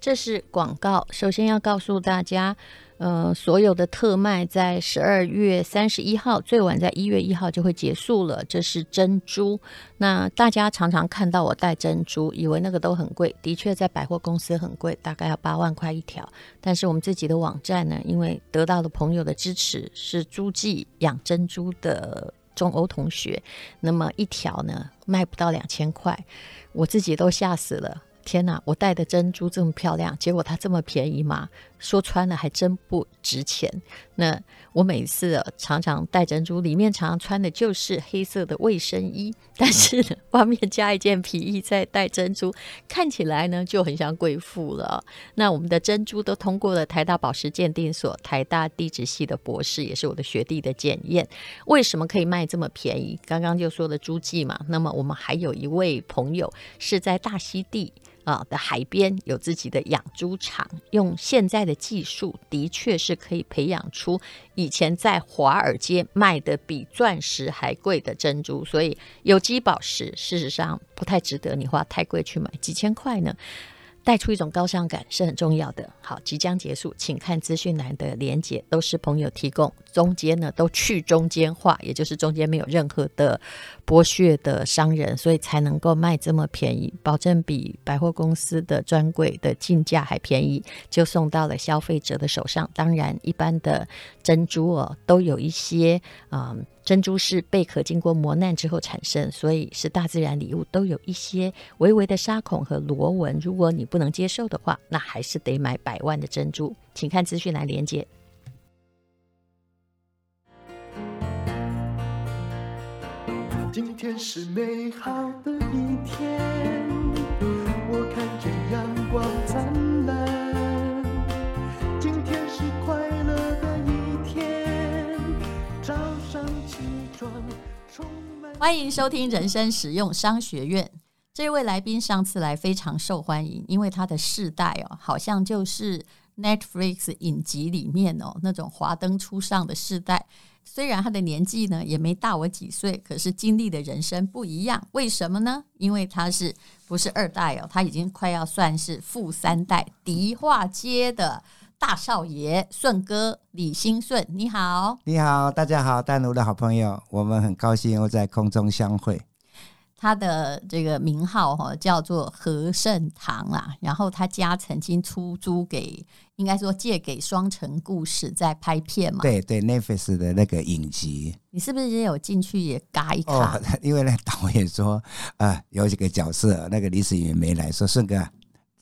这是广告。首先要告诉大家，呃，所有的特卖在十二月三十一号，最晚在一月一号就会结束了。这是珍珠。那大家常常看到我戴珍珠，以为那个都很贵，的确在百货公司很贵，大概要八万块一条。但是我们自己的网站呢，因为得到了朋友的支持，是诸暨养珍珠的中欧同学，那么一条呢卖不到两千块，我自己都吓死了。天哪！我戴的珍珠这么漂亮，结果它这么便宜吗？说穿了还真不值钱。那我每次常常戴珍珠，里面常常穿的就是黑色的卫生衣，但是，外面加一件皮衣再戴珍珠，看起来呢就很像贵妇了。那我们的珍珠都通过了台大宝石鉴定所、台大地质系的博士，也是我的学弟的检验。为什么可以卖这么便宜？刚刚就说的诸暨嘛。那么我们还有一位朋友是在大溪地。啊的海边有自己的养猪场，用现在的技术，的确是可以培养出以前在华尔街卖的比钻石还贵的珍珠。所以有机宝石事实上不太值得你花太贵去买，几千块呢，带出一种高尚感是很重要的。好，即将结束，请看资讯栏的连接，都是朋友提供，中间呢都去中间化，也就是中间没有任何的剥削的商人，所以才能够卖这么便宜，保证比百货公司的专柜的进价还便宜，就送到了消费者的手上。当然，一般的珍珠哦，都有一些。嗯珍珠是贝壳经过磨难之后产生，所以是大自然礼物，都有一些微微的沙孔和螺纹。如果你不能接受的话，那还是得买百万的珍珠。请看资讯栏连接。今天是美好的一天，我看见阳光灿烂。欢迎收听人生实用商学院。这位来宾上次来非常受欢迎，因为他的世代哦，好像就是 Netflix 影集里面哦那种华灯初上的世代。虽然他的年纪呢也没大我几岁，可是经历的人生不一样。为什么呢？因为他是不是二代哦？他已经快要算是富三代，迪化街的。大少爷顺哥李兴顺，你好，你好，大家好，丹奴的好朋友，我们很高兴又在空中相会。他的这个名号哈叫做和盛堂啦，然后他家曾经出租给，应该说借给双城故事在拍片嘛，对对，Netflix 的那个影集，你是不是也有进去也嘎一卡？哦，因为那导演说啊、呃，有几个角色，那个李子云没来说，顺哥，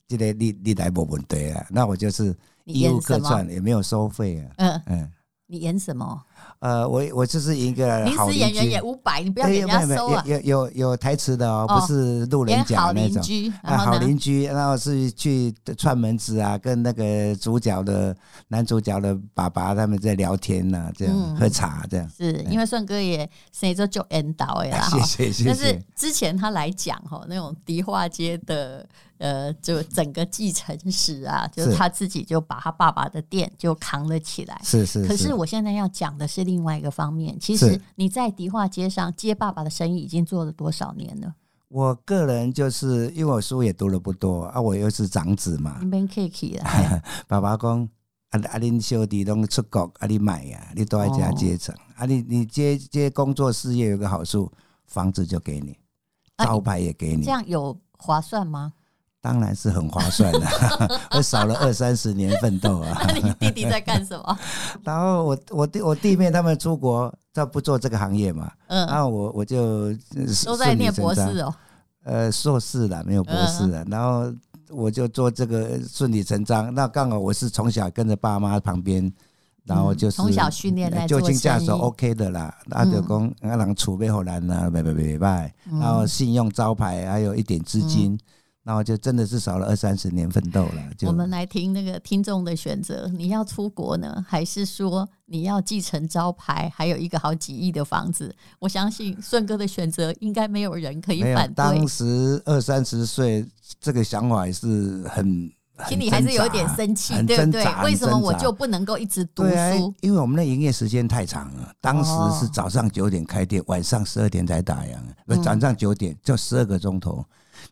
记得你你来没问题啊，那我就是。义务客串也没有收费啊。嗯嗯，你演什么？呃，我我就是一个临时演员，演五百，你不要给人家收啊。有有有台词的哦，不是路人甲那种。啊，好邻居，然后是去串门子啊，跟那个主角的男主角的爸爸他们在聊天呐，这样喝茶这样。是因为顺哥也谁说就 end 到哎啦，谢谢谢谢。但是之前他来讲哈，那种迪化街的。呃，就整个继承史啊，就是他自己就把他爸爸的店就扛了起来。是是。可是我现在要讲的是另外一个方面。其实你在迪化街上接爸爸的生意已经做了多少年了？我个人就是因为我书也读了不多啊，我又是长子嘛。你免客气了。爸爸讲啊啊，恁小弟拢出国啊，你买呀，你都在家接承啊。你你接接工作事业有个好处，房子就给你，招牌也给你，这样有划算吗？当然是很划算的，我少了二三十年奋斗啊！那你弟弟在干什么？然后我我弟我弟妹他们出国，他不做这个行业嘛，嗯，然后我我就都在念博士哦，呃，硕士了没有博士了，然后我就做这个顺理成章。那刚好我是从小跟着爸妈旁边，然后就是从小训练就近下手 OK 的啦。那就讲那人储备好难呢，拜拜拜。拜，然后信用招牌还有一点资金。然后就真的是少了二三十年奋斗了。就我们来听那个听众的选择，你要出国呢，还是说你要继承招牌，还有一个好几亿的房子？我相信顺哥的选择应该没有人可以反对。当时二三十岁，这个想法也是很，心里还是有一点生气，对不对？为什么我就不能够一直读书？因为我们的营业时间太长了，当时是早上九点开店，晚上十二点才打烊，不，早上九点就十二个钟头。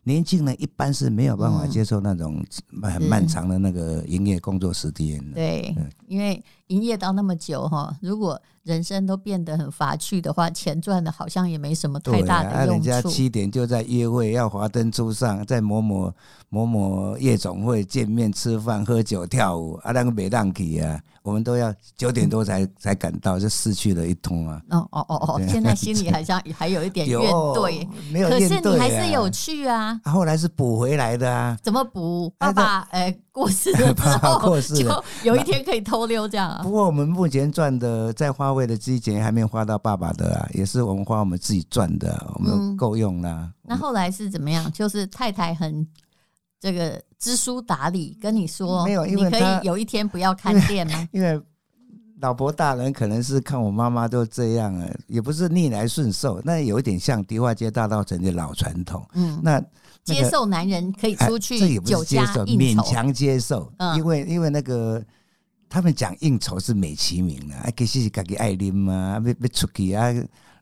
年轻人一般是没有办法接受那种很漫长的那个营业工作时间的。对，因为营业到那么久哈，如果人生都变得很乏趣的话，钱赚的好像也没什么太大的用处。人家七点就在约会，要华灯初上，在某某某某夜总会见面、吃饭、喝酒、跳舞，啊，那个没让去啊，我们都要九点多才才赶到，就失去了一通啊。哦哦哦哦，现在心里好像 还有一点怨怼，没有怨怼，可是你还是有去啊。后来是补回来的啊？怎么补？爸爸哎过世了之后，过世了，有一天可以偷溜这样啊。不过我们目前赚的在花费的这些钱还没有花到爸爸的啊，也是我们花我们自己赚的，我们够用了。那后来是怎么样？就是太太很这个知书达理，跟你说没有，因为你可以有一天不要看店吗？因为老婆大人可能是看我妈妈都这样啊，也不是逆来顺受，那有一点像迪化街大道城的老传统。嗯，那。接受男人可以出去酒家应酬，勉强接受，因为因为那个他们讲应酬是美其名的，啊，其实是自己爱啉嘛，要要出去啊，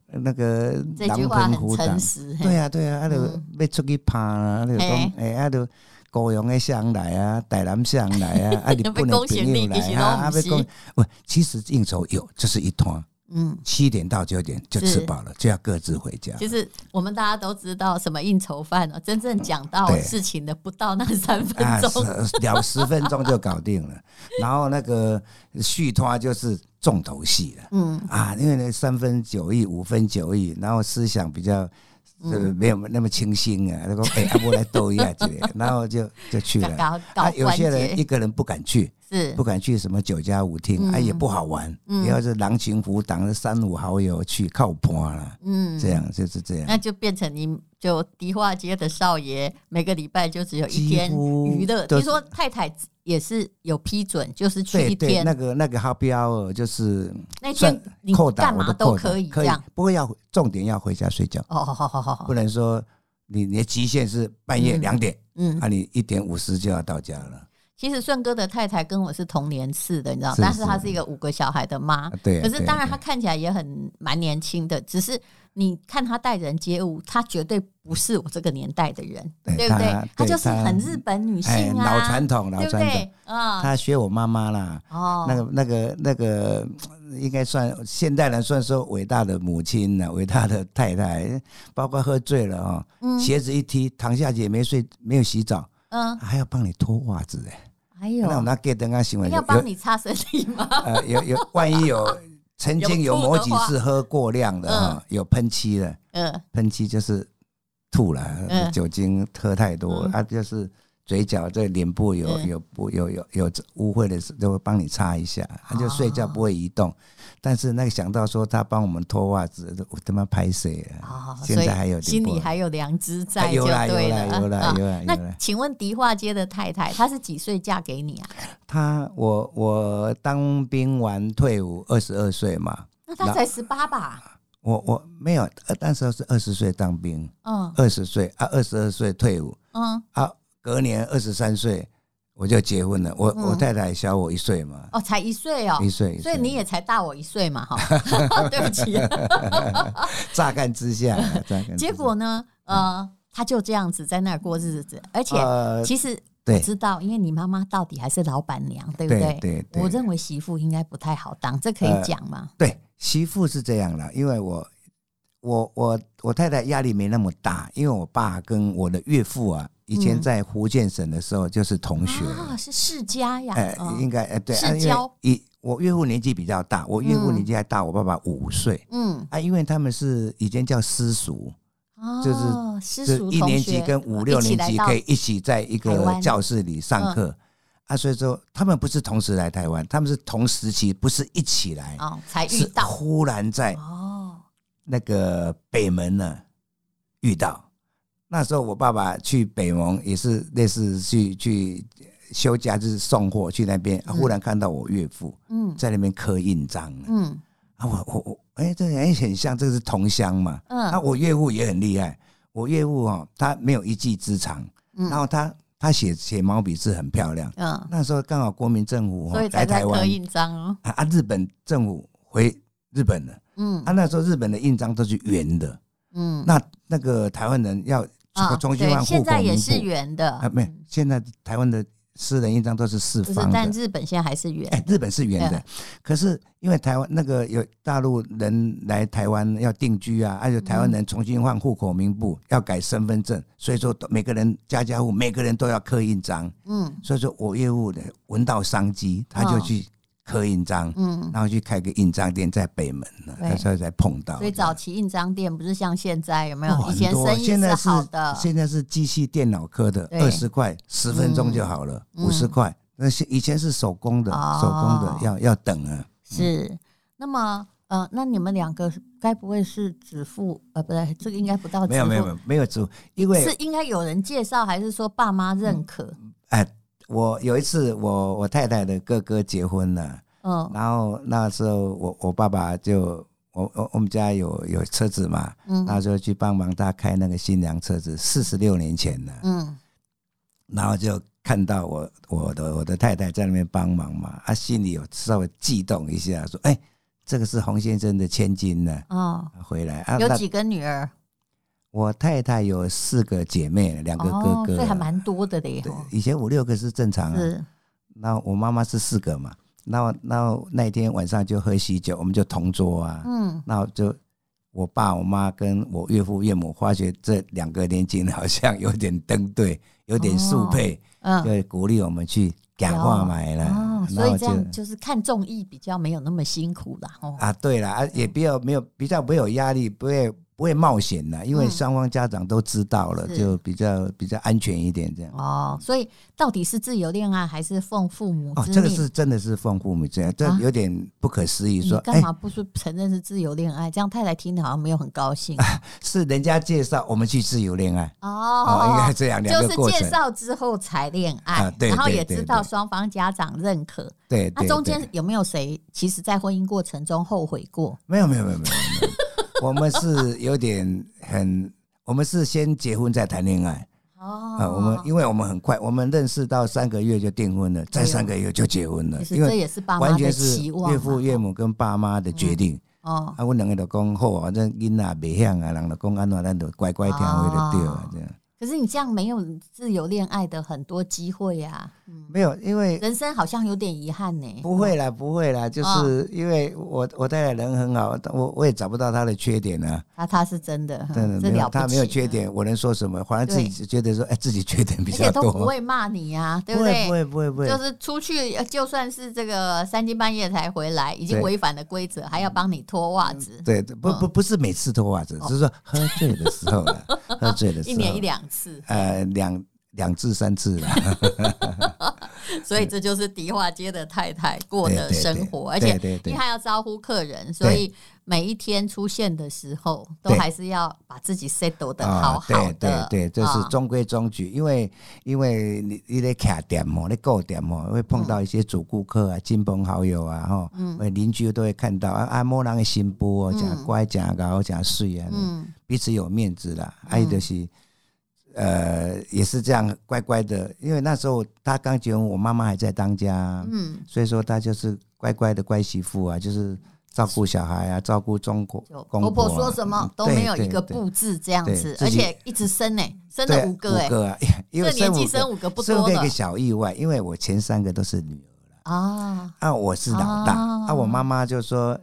那个这句话很诚实，对啊对啊，啊，就要出去趴啊，就讲哎，啊，就高雄的乡来啊，台南乡来啊，啊，日本的朋友来啊，啊，要讲，不，其实应酬有，就是一团。嗯，七点到九点就吃饱了，就要各自回家。其实我们大家都知道什么应酬饭了，真正讲到事情的不到那三分钟，聊十分钟就搞定了。然后那个续拖就是重头戏了。嗯啊，因为那三分九意，五分九意，然后思想比较呃没有那么清新啊。他 说哎，阿伯来逗一下之类，然后就就去了。啊，有些人一个人不敢去。是不敢去什么酒家舞厅，哎，也不好玩。你要是狼群虎党的三五好友去靠谱了，嗯，这样就是这样。那就变成你就迪化街的少爷，每个礼拜就只有一天娱乐。听说太太也是有批准，就是去一天。那个那个 happy hour 就是那天你干嘛都可以这样，不过要重点要回家睡觉。哦，好好好好，不能说你你的极限是半夜两点，嗯，啊，你一点五十就要到家了。其实顺哥的太太跟我是同年次的，你知道，但是她是一个五个小孩的妈。对。可是当然，她看起来也很蛮年轻的，只是你看她待人接物，她绝对不是我这个年代的人，对不对？她就是很日本女性啊，老传统，老传统。啊，她学我妈妈啦。哦。那个、那个、那个，应该算现代人算说伟大的母亲呢，伟大的太太，包括喝醉了啊，鞋子一踢，躺下去也没睡，没有洗澡。嗯，还要帮你脱袜子哎，还有那我拿给灯啊行为要帮你擦身体吗？呃，有有，万一有 曾经有某几次喝过量的啊，有喷漆的，嗯，喷漆就是吐了，酒精喝太多，他就是。嘴角在脸部有有不有有有污秽的时候，就会帮你擦一下。他就睡觉不会移动，但是那个想到说他帮我们脱袜子，我他妈拍谁啊？现在还有心里还有良知在，就对了。有了有了有了。那请问迪化街的太太，她是几岁嫁给你啊？她我我当兵完退伍二十二岁嘛。那她才十八吧？我我没有，那时候是二十岁当兵，嗯，二十岁啊，二十二岁退伍，嗯，啊。隔年二十三岁，我就结婚了。我我太太小我一岁嘛。哦，才一岁哦，一岁，所以你也才大我一岁嘛，哈。对不起。乍看之下，结果呢？呃，他就这样子在那儿过日子，而且其实我知道，因为你妈妈到底还是老板娘，对不对？对。我认为媳妇应该不太好当，这可以讲吗？对，媳妇是这样的，因为我我我我太太压力没那么大，因为我爸跟我的岳父啊。以前在福建省的时候就是同学啊，是世家呀，哎，应该哎对，世交。一我岳父年纪比较大，我岳父年纪还大我爸爸五岁，嗯。啊，因为他们是以前叫私塾，就是私塾一年级跟五六年级可以一起在一个教室里上课。啊，所以说他们不是同时来台湾，他们是同时期，不是一起来哦，才遇到，忽然在哦。那个北门呢遇到。那时候我爸爸去北盟也是类似去去休假，就是送货去那边，忽然看到我岳父嗯。在那边刻印章嗯。啊我我我哎这人很像，这是同乡嘛。嗯。啊我岳父也很厉害，我岳父哦他没有一技之长，然后他他写写毛笔字很漂亮。嗯。那时候刚好国民政府来台湾。刻印章哦。啊日本政府回日本了嗯。啊那时候日本的印章都是圆的。嗯。那那个台湾人要。重新换户口名簿。现在也是圆的啊，没，现在台湾的。私人印章都是四方的，但日本现在还是圆。哎，日本是圆的，可是因为台湾那个有大陆人来台湾要定居啊，而且台湾人重新换户口名簿，要改身份证，所以说每个人家家户每个人都要刻印章。嗯，所以说我业务的闻到商机，他就去。刻印章，嗯，然后去开个印章店在北门呢，那时候才碰到。所以早期印章店不是像现在有没有？以前生意是好的，现在是机器电脑刻的，二十块十分钟就好了，五十块。那是以前是手工的，手工的要要等啊。是，那么呃，那你们两个该不会是指父？呃，不对，这个应该不到。没有没有没有没有指父，因为是应该有人介绍，还是说爸妈认可？哎。我有一次，我我太太的哥哥结婚了，嗯，然后那时候我我爸爸就我我我们家有有车子嘛，嗯，那时候去帮忙他开那个新娘车子，四十六年前了，嗯，然后就看到我我的我的太太在那边帮忙嘛，他心里有稍微悸动一下，说，哎，这个是洪先生的千金呢，哦，回来啊，有几个女儿？我太太有四个姐妹，两个哥哥，这、哦、还蛮多的嘞。以前五六个是正常啊。是。那我妈妈是四个嘛？那那那天晚上就喝喜酒，我们就同桌啊。嗯。那就我爸、我妈跟我岳父、岳母发觉这两个年轻人好像有点登对，有点速配，嗯、哦，就鼓励我们去讲话买了。哦。所以这样就是看综艺比较没有那么辛苦啦。哦。啊，对了啊，也比较没有比较没有压力，不会。不会冒险的，因为双方家长都知道了，嗯、就比较比较安全一点这样。哦，所以到底是自由恋爱还是奉父母之命？哦，这个是真的是奉父母这样，这有点不可思议。说干嘛不是承认是自由恋爱？这样太太听的好像没有很高兴。是人家介绍我们去自由恋爱哦，哦，应该这样两个。就是介绍之后才恋爱，对，然后也知道双方家长认可。对，那中间有没有谁其实在婚姻过程中后悔过？没有，没有，没有。我们是有点很，我们是先结婚再谈恋爱哦。啊，我们因为我们很快，我们认识到三个月就订婚了，再三个月就结婚了。因为这也是爸妈的期望，岳父岳母跟爸妈的决定哦。啊，我两个都讲好，反正囡仔别向啊，人就讲安怎，咱就乖乖听话就对了，这样。可是你这样没有自由恋爱的很多机会呀。没有，因为人生好像有点遗憾呢。不会啦，不会啦，就是因为我我太太人很好，我我也找不到她的缺点呢。他他是真的，真的没有，他没有缺点，我能说什么？反正自己觉得说，哎，自己缺点比较多，而且都不会骂你呀，对不对？不会不会不会，就是出去就算是这个三更半夜才回来，已经违反了规则，还要帮你脱袜子。对，不不不是每次脱袜子，只是说喝醉的时候了，喝醉的时候，一年一两次，呃，两。两至三次了，所以这就是迪化街的太太过的生活，而且因为他要招呼客人，所以每一天出现的时候，都还是要把自己 settle 的好好的。对对，这是中规中矩，因为因为你你得卡店嘛，你购店嘛，会碰到一些主顾客啊、亲朋好友啊，哈，邻居都会看到啊，某人的新波哦，讲乖讲高讲水啊，彼此有面子啦，还有就是。呃，也是这样乖乖的，因为那时候他刚结婚，我妈妈还在当家，嗯，所以说他就是乖乖的乖媳妇啊，就是照顾小孩啊，照顾中国公婆，婆婆说什么都没有一个布置这样子，而且一直生呢，生了五个哎，因为年纪生五个不多了，生了一个小意外，因为我前三个都是女儿了。啊，啊，我是老大，啊，我妈妈就说，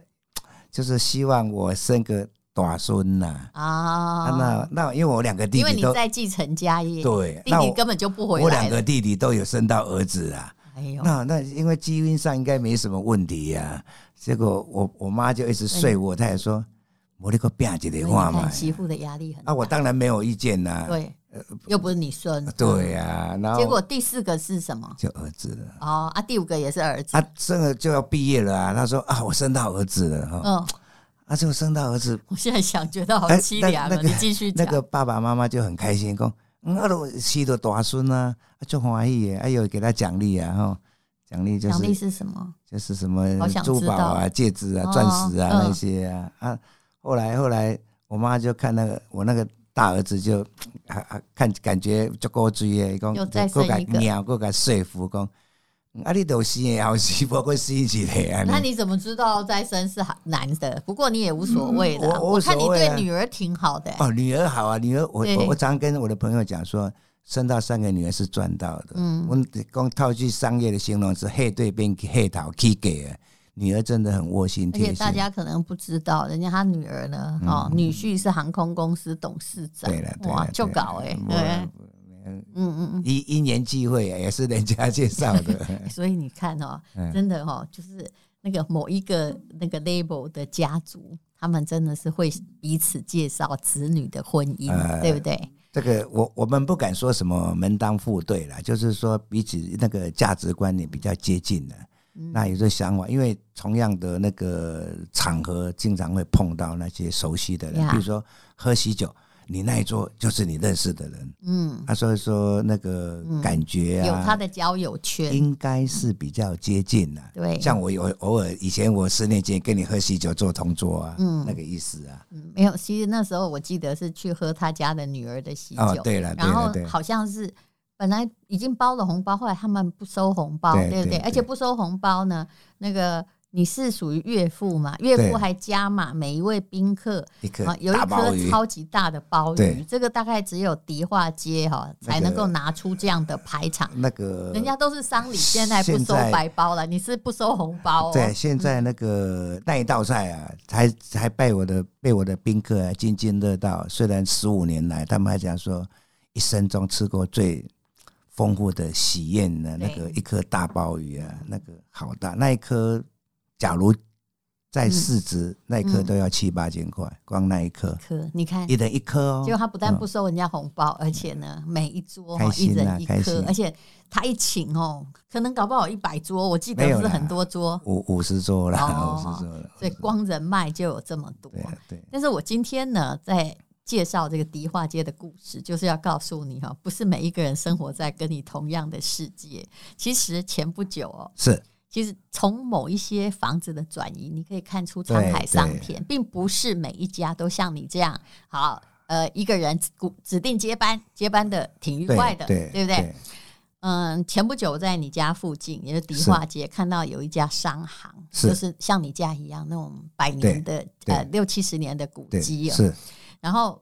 就是希望我生个。大孙呐啊，那那因为我两个弟弟都因为你在继承家业，对，弟弟根本就不回来。我两个弟弟都有生到儿子啊，哎呦，那那因为基因上应该没什么问题呀。结果我我妈就一直睡我，她也说我那个变几的话嘛，媳妇的压力很大。啊，我当然没有意见呐。对，又不是你孙。对呀，然后结果第四个是什么？就儿子了。哦啊，第五个也是儿子。啊，生了就要毕业了啊。他说啊，我生到儿子了哈。嗯。啊，就生到儿子，我现在想觉得好凄凉啊！你继续讲。那个爸爸妈妈就很开心，讲，嗯，啊，都生到大孙啊，就欢喜耶，哎呦，给他奖励啊，哈，奖励就是奖励是什么？就是什么珠宝啊、戒指啊、钻石啊那些啊啊。后来后来，我妈就看那个我那个大儿子就啊啊看感觉就够追耶，讲，又再生一个，鸟够敢说服讲。啊，你都生也好生，不过生一个。那你怎么知道再生是男的？不过你也无所谓的。我看你对女儿挺好的。哦，女儿好啊，女儿我我我常跟我的朋友讲说，生到三个女儿是赚到的。嗯，我光套句商业的形容词，黑对边黑桃 K 给。女儿真的很窝心而且大家可能不知道，人家他女儿呢，哦，女婿是航空公司董事长，对了，哇，就搞哎，对，嗯嗯嗯，一一年聚会也是人家介绍的，所以你看哦，真的哦，就是那个某一个那个 label 的家族，他们真的是会彼此介绍子女的婚姻，对不对？这个我我们不敢说什么门当户对了，就是说彼此那个价值观也比较接近的。那有这想法，因为同样的那个场合，经常会碰到那些熟悉的人，比如说喝喜酒，你那一桌就是你认识的人，嗯，啊，所以说那个感觉啊，有他的交友圈，应该是比较接近的。对，像我有偶尔以前我十年前跟你喝喜酒坐同桌啊，嗯，那个意思啊，嗯，没有，其实那时候我记得是去喝他家的女儿的喜酒，哦，对了，然后好像是。本来已经包了红包，后来他们不收红包，对，对不对？对，而且不收红包呢，那个你是属于岳父嘛？岳父还加码每一位宾客啊，有一颗超级大的鲍鱼，这个大概只有迪化街哈才能够拿出这样的排场。那个人家都是丧礼，现在不收白包了，你是不收红包？对，现在那个那一道菜啊，还还被我的被我的宾客津津乐道。虽然十五年来，他们还讲说一生中吃过最。丰富的喜宴呢那个一颗大鲍鱼啊，那个好大，那一颗假如在市值，那一颗都要七八千块，光那一颗。颗，你看一人一颗哦。结果他不但不收人家红包，而且呢，每一桌一人一颗，而且他一请哦，可能搞不好一百桌，我记得是很多桌，五五十桌了，五十桌了。所以光人脉就有这么多。对，但是我今天呢，在。介绍这个迪化街的故事，就是要告诉你哈，不是每一个人生活在跟你同样的世界。其实前不久哦，是，其实从某一些房子的转移，你可以看出沧海桑田，并不是每一家都像你这样好。呃，一个人指定接班，接班的挺愉快的，对，对不对？嗯，前不久在你家附近，也就是迪化街，看到有一家商行，就是像你家一样那种百年的呃六七十年的古迹哦。是。然后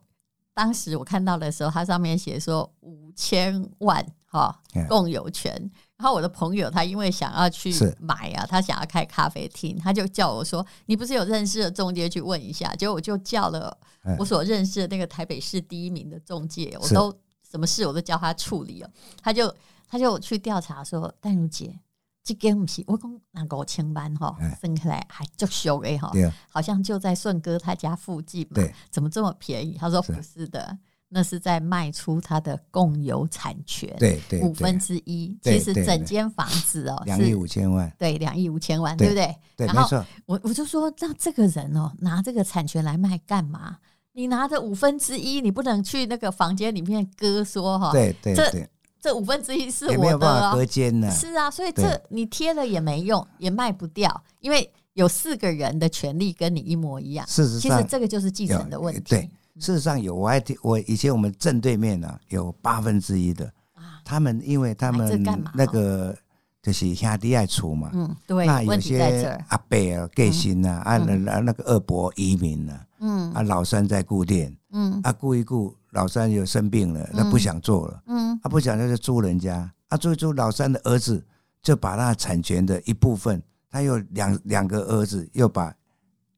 当时我看到的时候，它上面写说五千万哈共有权。然后我的朋友他因为想要去买啊，他想要开咖啡厅，他就叫我说：“你不是有认识的中介去问一下？”结果我就叫了我所认识的那个台北市第一名的中介，我都什么事我都叫他处理了。他就他就去调查说：“淡如姐。”这间不是我讲那五千万哈，分开来还足俗的哈，好像就在顺哥他家附近嘛，怎么这么便宜？他说不是的，那是在卖出他的共有产权，对对，五分之一。其实整间房子哦，两亿五千万，对，两亿五千万，对不对？然后我我就说，那这个人哦，拿这个产权来卖干嘛？你拿着五分之一，你不能去那个房间里面割说哈，对对对。这五分之一是我的，间呢。是啊，所以这你贴了也没用，也卖不掉，因为有四个人的权利跟你一模一样。事实上，其实这个就是继承的问题。对，事实上有，我还听我以前我们正对面呢有八分之一的，他们因为他们那个就是兄弟爱出嘛，嗯，对，那有些阿伯啊、盖新啊，啊那那个二伯移民了，嗯，啊老三在固店，嗯，啊顾一顾。老三又生病了，他不想做了，嗯，他不想就是租人家，他租一租，老三的儿子就把那产权的一部分，他有两两个儿子，又把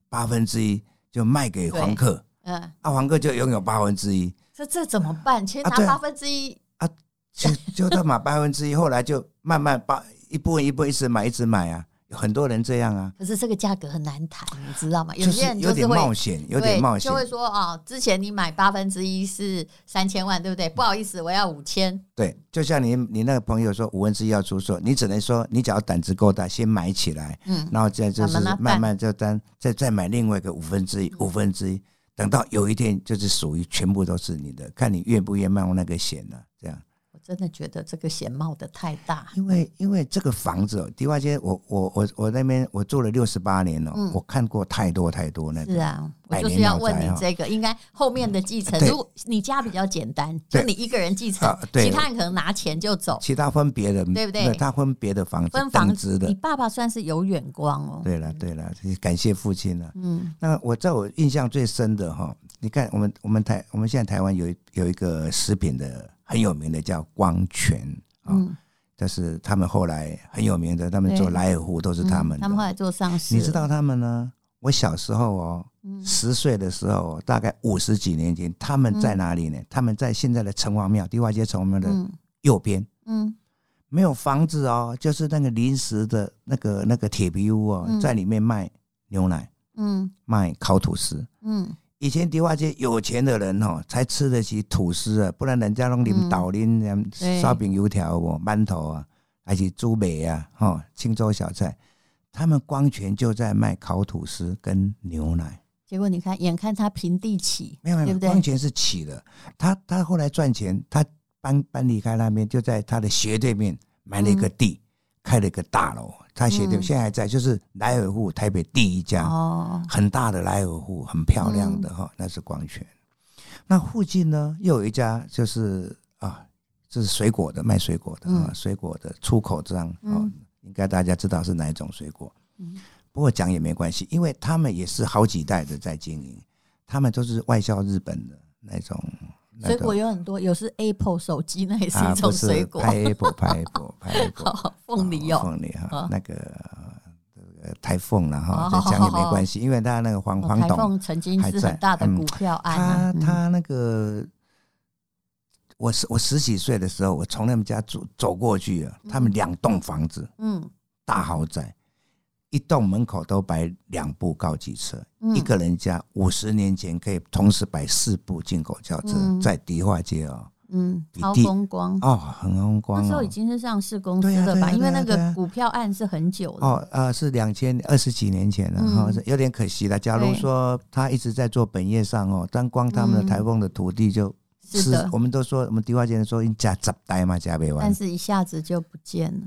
八分之一就卖给房客，嗯，啊，黄哥就拥有八分之一，这这怎么办？其实拿八分之一啊，就就他买八分之一，后来就慢慢把一部分一部分一直买一直买啊。很多人这样啊，可是这个价格很难谈，你知道吗？有些人有点冒险，有点冒险，就会说啊，之前你买八分之一是三千万，对不对？不好意思，我要五千。对，就像你你那个朋友说五分之一要出售，你只能说你只要胆子够大，先买起来，嗯，然后再就是慢慢就单再再买另外一个五分之一，五分之一，等到有一天就是属于全部都是你的，看你愿不愿意冒那个险了，这样。真的觉得这个险冒的太大，因为因为这个房子迪化街，我我我我那边我住了六十八年了，我看过太多太多那个。是啊，我就是要问你这个，应该后面的继承，如果你家比较简单，就你一个人继承，其他人可能拿钱就走，其他分别的，对不对？他分别的房子，分房子的。你爸爸算是有远光哦。对了对了，感谢父亲了。嗯，那我在我印象最深的哈，你看我们我们台我们现在台湾有有一个食品的。很有名的叫光泉啊，但是他们后来很有名的，他们做莱尔富都是他们。他们后来做上市。你知道他们呢？我小时候哦，十岁的时候，大概五十几年前，他们在哪里呢？他们在现在的城隍庙，地化街城隍庙的右边。嗯，没有房子哦，就是那个临时的那个那个铁皮屋哦，在里面卖牛奶，嗯，卖烤吐司，嗯。以前迪化街有钱的人哦，才吃得起吐司啊，不然人家拢领导领烧饼油条哦，馒头啊，还是猪尾啊，哈，清粥小菜。他们光泉就在卖烤吐司跟牛奶。结果你看，眼看他平地起，没有没有，光泉是起的。他他后来赚钱，他搬搬离开那边，就在他的斜对面买了一个地。嗯开了一个大楼，他写的现在还在，就是莱尔富台北第一家，哦很大的莱尔富，很漂亮的哈，那是光泉。那附近呢，又有一家，就是啊，这是水果的，卖水果的啊，水果的出口商啊，应该大家知道是哪一种水果。不过讲也没关系，因为他们也是好几代的在经营，他们都是外销日本的那种。水果有很多，有是 Apple 手机，那也是一种水果。拍 Apple，拍 Apple，拍 Apple。凤梨哦，凤梨哈，那个台凤了哈，讲也没关系，因为他那个黄黄董曾经是很大的股票案。他他那个，我十我十几岁的时候，我从他们家走走过去啊，他们两栋房子，嗯，大豪宅。一栋门口都摆两部高级车，嗯、一个人家五十年前可以同时摆四部进口轿车，嗯、在迪化街哦，嗯，超风光哦，很风光，哦。那时候已经是上市公司了吧？因为那个股票案是很久了哦，呃，是两千二十几年前了，哈、嗯，有点可惜了。假如说他一直在做本业上哦，但光他们的台丰的土地就是的，我们都说我们迪化街人说应加十代嘛，加百万，但是一下子就不见了。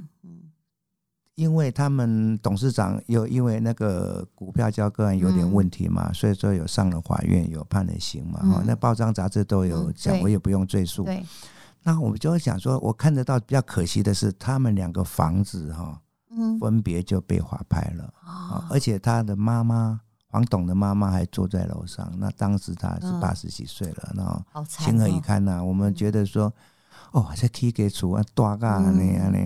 因为他们董事长又因为那个股票交割案有点问题嘛，所以说有上了法院，有判了刑嘛。哈，那报章杂志都有讲，我也不用赘述。对，那我们就会想说，我看得到比较可惜的是，他们两个房子哈，分别就被划拍了。而且他的妈妈黄董的妈妈还坐在楼上，那当时他是八十几岁了，然后情何以堪呐？我们觉得说，哦，这起给处啊，大噶那样呢。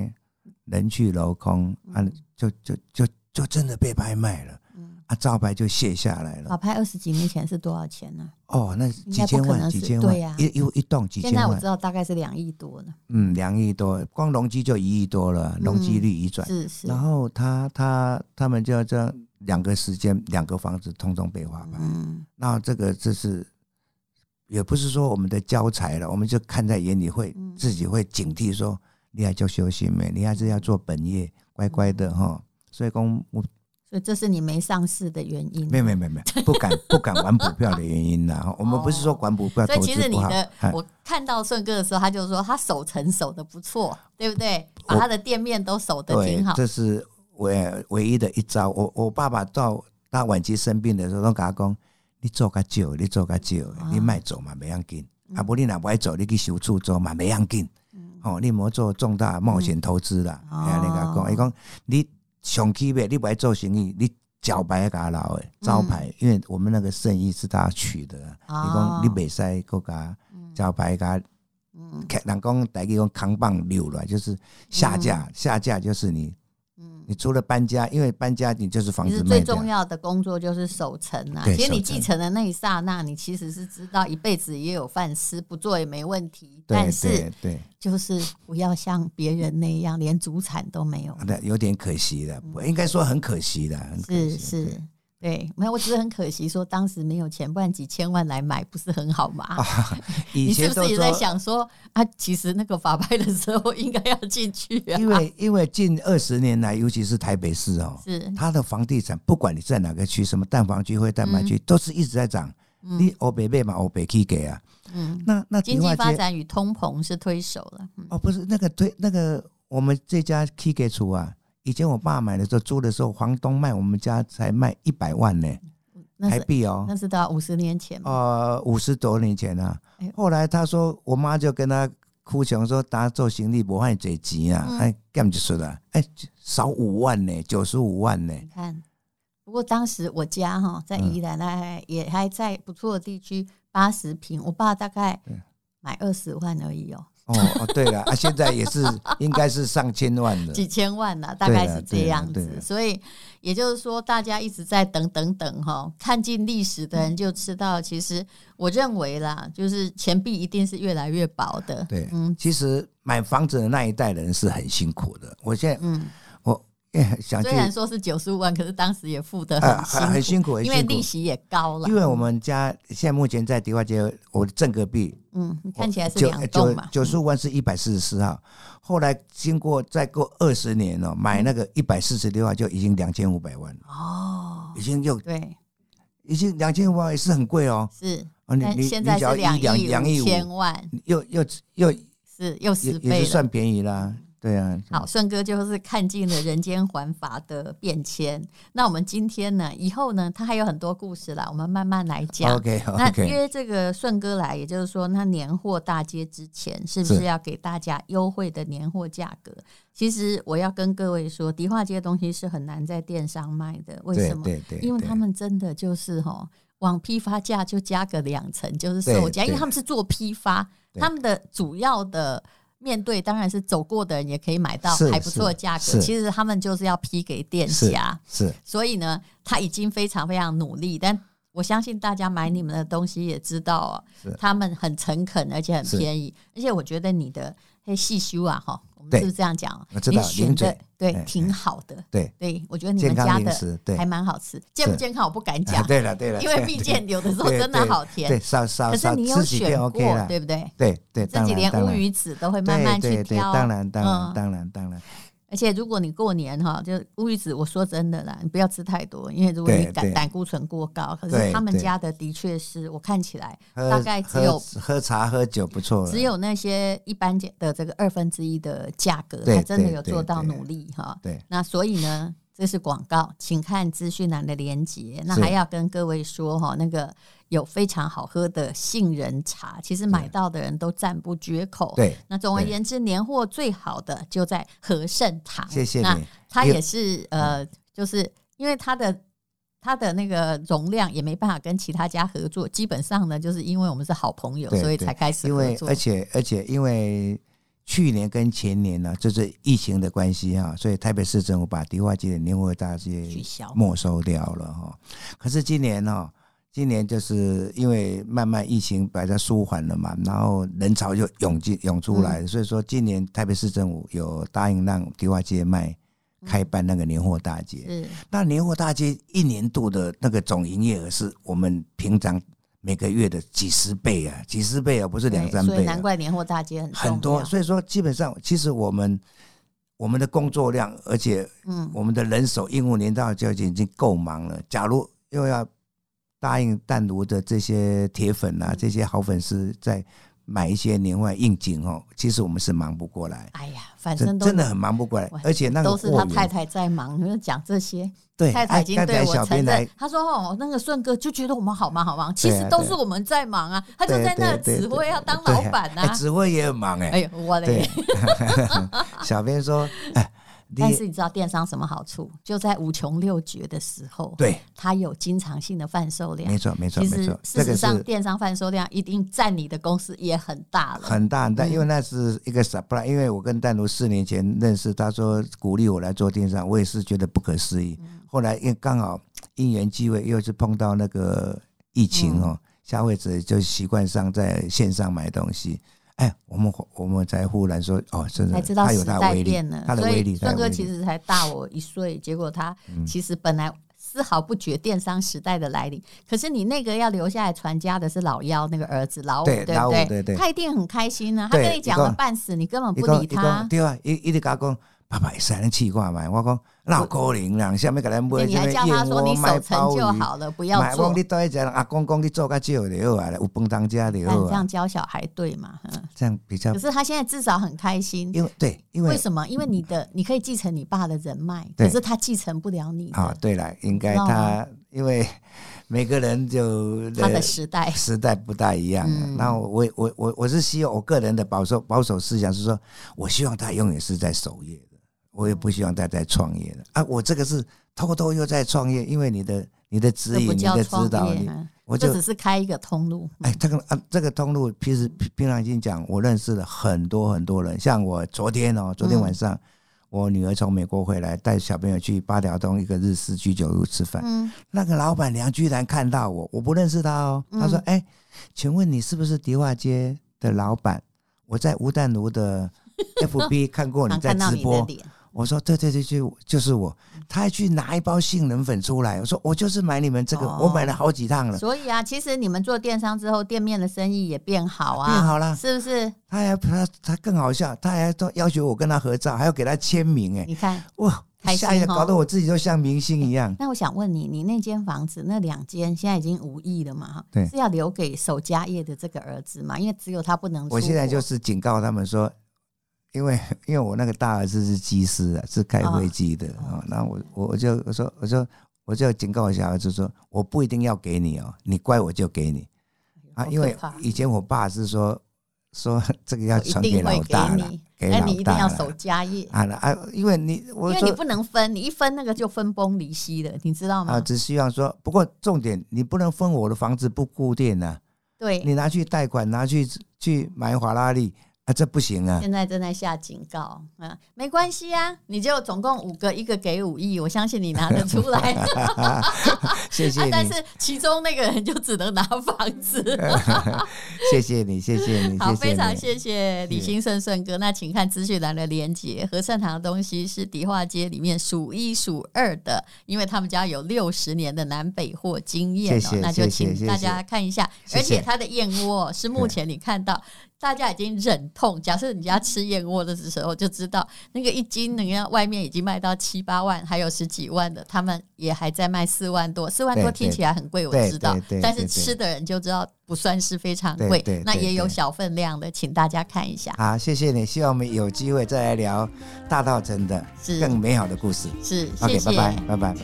人去楼空啊，就就就就真的被拍卖了，啊，招牌就卸下来了。老拍二十几年前是多少钱呢？哦，那几千万，几千万，一一一栋几千万。现在我知道大概是两亿多了。嗯，两亿多，光容积就一亿多了，容积率一转。是是。然后他他他们就要这样两个时间，两个房子通通被划拍。嗯。那这个这是，也不是说我们的交财了，我们就看在眼里，会自己会警惕说。你还就休息没？你还是要做本业，乖乖的哈。所以讲，我所以这是你没上市的原因。没有没有没有，不敢不敢玩股票的原因呐。我们不是说玩股票投资不好。所以其实你的，我看到顺哥的时候，他就说他守城守的不错，对不对？把他的店面都守得挺好。这是唯唯一的一招。我我爸爸到他晚期生病的时候，都跟他讲：你做个久，你做个久，你卖走嘛，没要紧。啊，不，你若不爱走，你去修厝做嘛，没要紧。哦，你莫做重大冒险投资啦。哎嗯，你讲，伊讲你上起码，你不爱做生意，你招牌给他留诶，招牌，因为我们那个生意是他取的。伊讲你袂使国家招牌甲客，人讲大家讲扛棒溜了，就是下架，下架就是你。你除了搬家，因为搬家你就是房子。其实最重要的工作就是守城啊。其实你继承的那一刹那，你其实是知道一辈子也有饭吃，不做也没问题。但是，对，就是不要像别人那样，连祖产都没有。那，有点可惜的，应该说很可惜的。是是。对，没有，我只是很可惜，说当时没有钱，不然几千万来买不是很好吗？啊、以前你是不是也在想说啊？其实那个法拍的时候应该要进去啊。因为因为近二十年来，尤其是台北市哦，是它的房地产，不管你在哪个区，什么蛋黄区或蛋白区，嗯、都是一直在涨。你欧北买嘛，欧北去给啊。嗯，那那经济发展与通膨是推手了。哦，不是那个推那个，我们这家 K 给出啊，以前我爸买的时候租的时候，房东卖我们家才卖一百万呢，台币哦。那是到五十年前。呃，五十多年前啊。后来他说，我妈就跟他哭穷说，大家做行李不换嘴急啊，哎，干就说了，哎，少五万呢，九十五万呢。你看，不过当时我家哈在宜兰，那也还在不错的地区。八十平，我爸大概买二十万而已哦。哦哦，对了，啊，现在也是 应该是上千万的，几千万了，大概是这样子。所以也就是说，大家一直在等等等哈，看尽历史的人就知道，其实我认为啦，就是钱币一定是越来越薄的。对，嗯，其实买房子的那一代人是很辛苦的。我现在，嗯。我虽然说是九十五万，可是当时也付得很辛苦，很辛苦，因为利息也高了。因为我们家现在目前在迪化街，我的正隔壁，嗯，看起来是两栋嘛。九十五万是一百四十四号，后来经过再过二十年了，买那个一百四十六号就已经两千五百万了哦，已经又对，已经两千五百万也是很贵哦。是，你你现在是两亿五千万，又又又是又十倍，也是算便宜啦。对啊，好，顺哥就是看尽了人间环法的变迁。那我们今天呢，以后呢，他还有很多故事啦，我们慢慢来讲。OK，那约这个顺哥来，也就是说，那年货大街之前，是不是要给大家优惠的年货价格？其实我要跟各位说，迪化街的东西是很难在电商卖的，为什么？对对，因为他们真的就是哈，往批发价就加个两成，就是售价，因为他们是做批发，他们的主要的。面对当然是走过的人也可以买到还不错的价格，其实他们就是要批给店家，是，所以呢，他已经非常非常努力，但我相信大家买你们的东西也知道啊，他们很诚恳而且很便宜，而且我觉得你的嘿细修啊哈。是不是这样讲？我知道，选的对，挺好的。对对，我觉得你们家的还蛮好吃。健不健康我不敢 讲。对了对了，因为毕竟有的时候真的好甜。对，少少。可是你有选过，对不对？对对，自己连乌鱼子都会慢慢去挑。当然当然当然当然。而且如果你过年哈，就乌鱼子，我说真的啦，你不要吃太多，因为如果你胆胆固醇过高，可是他们家的的确是我看起来大概只有喝茶喝酒不错，只有那些一般的这个二分之一的价格，他真的有做到努力哈。对，那所以呢，这是广告，请看资讯栏的连接。那还要跟各位说哈，那个。有非常好喝的杏仁茶，其实买到的人都赞不绝口。对，那总而言之，年货最好的就在和盛堂。谢谢你。那它也是呃，就是因为它的它的那个容量也没办法跟其他家合作，基本上呢，就是因为我们是好朋友，所以才开始合作。而且而且因为去年跟前年呢，就是疫情的关系哈，所以台北市政府把迪化街的年货大街没收掉了哈。可是今年呢？今年就是因为慢慢疫情摆在舒缓了嘛，然后人潮就涌进涌出来，所以说今年台北市政府有答应让迪化街卖开办那个年货大街。嗯，那年货大街一年度的那个总营业额是我们平常每个月的几十倍啊，几十倍啊，不是两三倍。所以难怪年货大街很很多。所以说基本上，其实我们我们的工作量，而且嗯，我们的人手应付年货大街已经够忙了。假如又要答应淡如的这些铁粉啊，这些好粉丝在买一些年货应景哦，其实我们是忙不过来。哎呀，反正真的很忙不过来，而且那个都是他太太在忙，你就讲这些。对，太太已经对我承认，他说：“哦，那个顺哥就觉得我们好忙好忙，其实都是我们在忙啊。”他就在那指挥要当老板呐，指挥也很忙哎。哎呦，我的 小编说。但是你知道电商什么好处？就在五穷六绝的时候，对它有经常性的贩售量。没错，没错，没错。事实上，电商贩售量一定占你的公司也很大了，很大很大。因为那是一个 supply。因为我跟丹如四年前认识，他说鼓励我来做电商，我也是觉得不可思议。后来因为刚好因缘际会，又是碰到那个疫情哦，消费者就习惯上在线上买东西。哎，我们我们才忽然说哦，真的，才知道时代变了，他的威力。顺哥其实才大我一岁，结果他其实本来丝毫不觉电商时代的来临。可是你那个要留下来传家的是老幺那个儿子老五，对不对？他一定很开心啊！他跟你讲了半死，你根本不理他。对啊，一一直讲，爸爸是很奇怪嘛。我讲，老高龄了，下面给他买，你还叫他说你守成就好了，不要做。你多一点，阿公公你做个就好了，有饭当家的。这样教小孩对嘛？这样比较。可是他现在至少很开心，因为对，因为为什么？因为你的你可以继承你爸的人脉，可是他继承不了你。啊，对了，应该他因为每个人就他的时代时代不大一样。那我我我我是希望我个人的保守保守思想是说，我希望他永远是在守业。我也不希望他再创业了啊！我这个是偷偷又在创业，因为你的你的指引、你的指导，我就只是开一个通路。哎，这个啊，这个通路其实平常已经讲，我认识了很多很多人。像我昨天哦，昨天晚上我女儿从美国回来，带小朋友去八条东一个日式居酒屋吃饭。嗯，那个老板娘居然看到我，我不认识她哦。她说：“哎，请问你是不是迪化街的老板？我在吴淡如的 FB 看过你在直播。”我说对对对，就就是我。他还去拿一包杏仁粉出来。我说我就是买你们这个，哦、我买了好几趟了。所以啊，其实你们做电商之后，店面的生意也变好啊，变好了，是不是？他还他他更好笑，他还都要求我跟他合照，还要给他签名。哎，你看哇，开心哦，搞得我自己都像明星一样。那我想问你，你那间房子那两间现在已经无意了嘛？对，是要留给守家业的这个儿子嘛？因为只有他不能。我现在就是警告他们说。因为因为我那个大儿子是机师啊，是开飞机的啊，那我我就我说我说我就警告我小儿子说，我不一定要给你哦，你乖我就给你啊，因为以前我爸是说说 这个要传给老大了，给老大，你一定要守家业啊啊，因为你我因为你不能分，你一分那个就分崩离析了，你知道吗？啊，只希望说，不过重点你不能分我的房子不固定呢，对，你拿去贷款，拿去去买法拉利。啊、这不行啊！现在正在下警告，嗯，没关系啊，你就总共五个，一个给五亿，我相信你拿得出来。谢谢你。但是其中那个人就只能拿房子。谢谢你，谢谢你，好，非常谢谢李兴顺顺哥。那请看资讯栏的连接，和盛堂的东西是迪化街里面数一数二的，因为他们家有六十年的南北货经验哦。谢谢，那就请大家看一下，而且他的燕窝是目前你看到。大家已经忍痛，假设你家吃燕窝的时候，就知道那个一斤，人家外面已经卖到七八万，还有十几万的，他们也还在卖四万多。四万多听起来很贵，我知道，但是吃的人就知道不算是非常贵。那也有小分量的，请大家看一下。好，谢谢你，希望我们有机会再来聊大稻城的更美好的故事。是，谢谢，拜拜，拜拜。